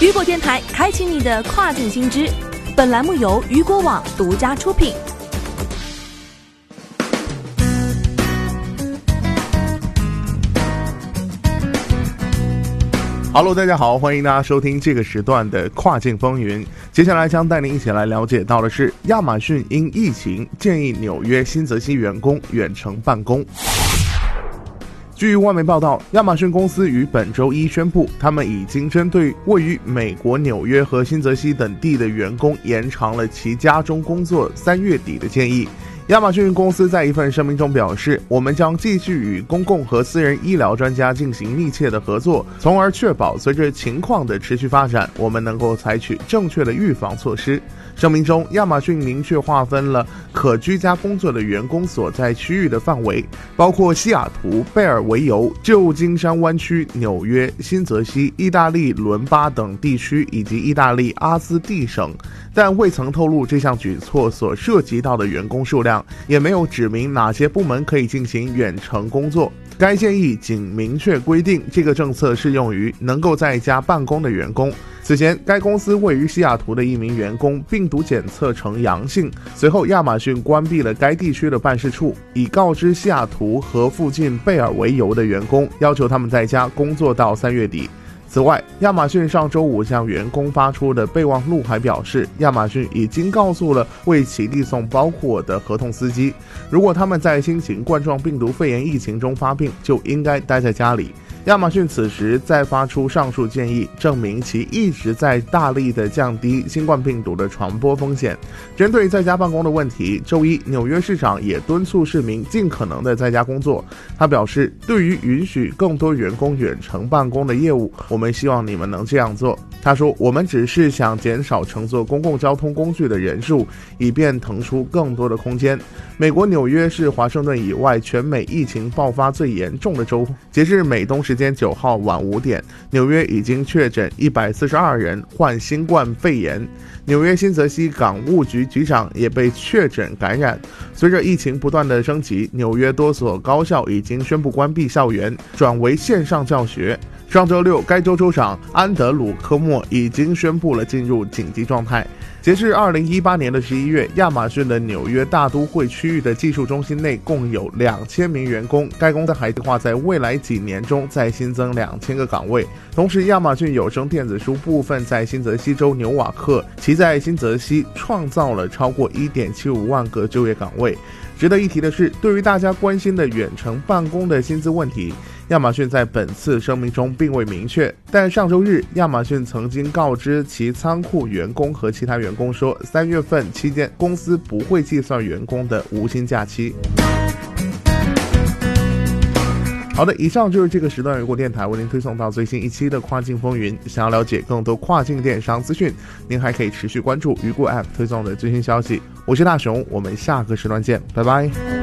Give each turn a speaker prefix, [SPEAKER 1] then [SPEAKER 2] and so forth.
[SPEAKER 1] 雨果电台开启你的跨境新知。本栏目由雨果网独家出品。
[SPEAKER 2] Hello，大家好，欢迎大家收听这个时段的跨境风云。接下来将带您一起来了解到的是，亚马逊因疫情建议纽约新泽西员工远程办公。据外媒报道，亚马逊公司于本周一宣布，他们已经针对位于美国纽约和新泽西等地的员工延长了其家中工作三月底的建议。亚马逊公司在一份声明中表示：“我们将继续与公共和私人医疗专家进行密切的合作，从而确保随着情况的持续发展，我们能够采取正确的预防措施。”声明中，亚马逊明确划分了可居家工作的员工所在区域的范围，包括西雅图、贝尔维尤、旧金山湾区、纽约、新泽西、意大利伦巴等地区以及意大利阿斯蒂省，但未曾透露这项举措所涉及到的员工数量，也没有指明哪些部门可以进行远程工作。该建议仅明确规定，这个政策适用于能够在家办公的员工。此前，该公司位于西雅图的一名员工病毒检测呈阳性，随后亚马逊关闭了该地区的办事处，以告知西雅图和附近贝尔维尤的员工，要求他们在家工作到三月底。此外，亚马逊上周五向员工发出的备忘录还表示，亚马逊已经告诉了为其递送包裹的合同司机，如果他们在新型冠状病毒肺炎疫情中发病，就应该待在家里。亚马逊此时再发出上述建议，证明其一直在大力的降低新冠病毒的传播风险。针对在家办公的问题，周一纽约市长也敦促市民尽可能的在家工作。他表示，对于允许更多员工远程办公的业务，我们希望你们能这样做。他说：“我们只是想减少乘坐公共交通工具的人数，以便腾出更多的空间。”美国纽约是华盛顿以外全美疫情爆发最严重的州。截至美东时间九号晚五点，纽约已经确诊一百四十二人患新冠肺炎。纽约新泽西港务局局长也被确诊感染。随着疫情不断的升级，纽约多所高校已经宣布关闭校园，转为线上教学。上周六，该州州长安德鲁科莫已经宣布了进入紧急状态。截至二零一八年的十一月，亚马逊的纽约大都会区域的技术中心内共有两千名员工。该公司还计划在未来几年中再新增两千个岗位。同时，亚马逊有声电子书部分在新泽西州纽瓦克，其在新泽西创造了超过一点七五万个就业岗位。值得一提的是，对于大家关心的远程办公的薪资问题，亚马逊在本次声明中并未明确。但上周日，亚马逊曾经告知其仓库员工和其他员工说，三月份期间公司不会计算员工的无薪假期。好的，以上就是这个时段雨果电台为您推送到最新一期的跨境风云。想要了解更多跨境电商资讯，您还可以持续关注雨果 App 推送的最新消息。我是大熊，我们下个时段见，拜拜。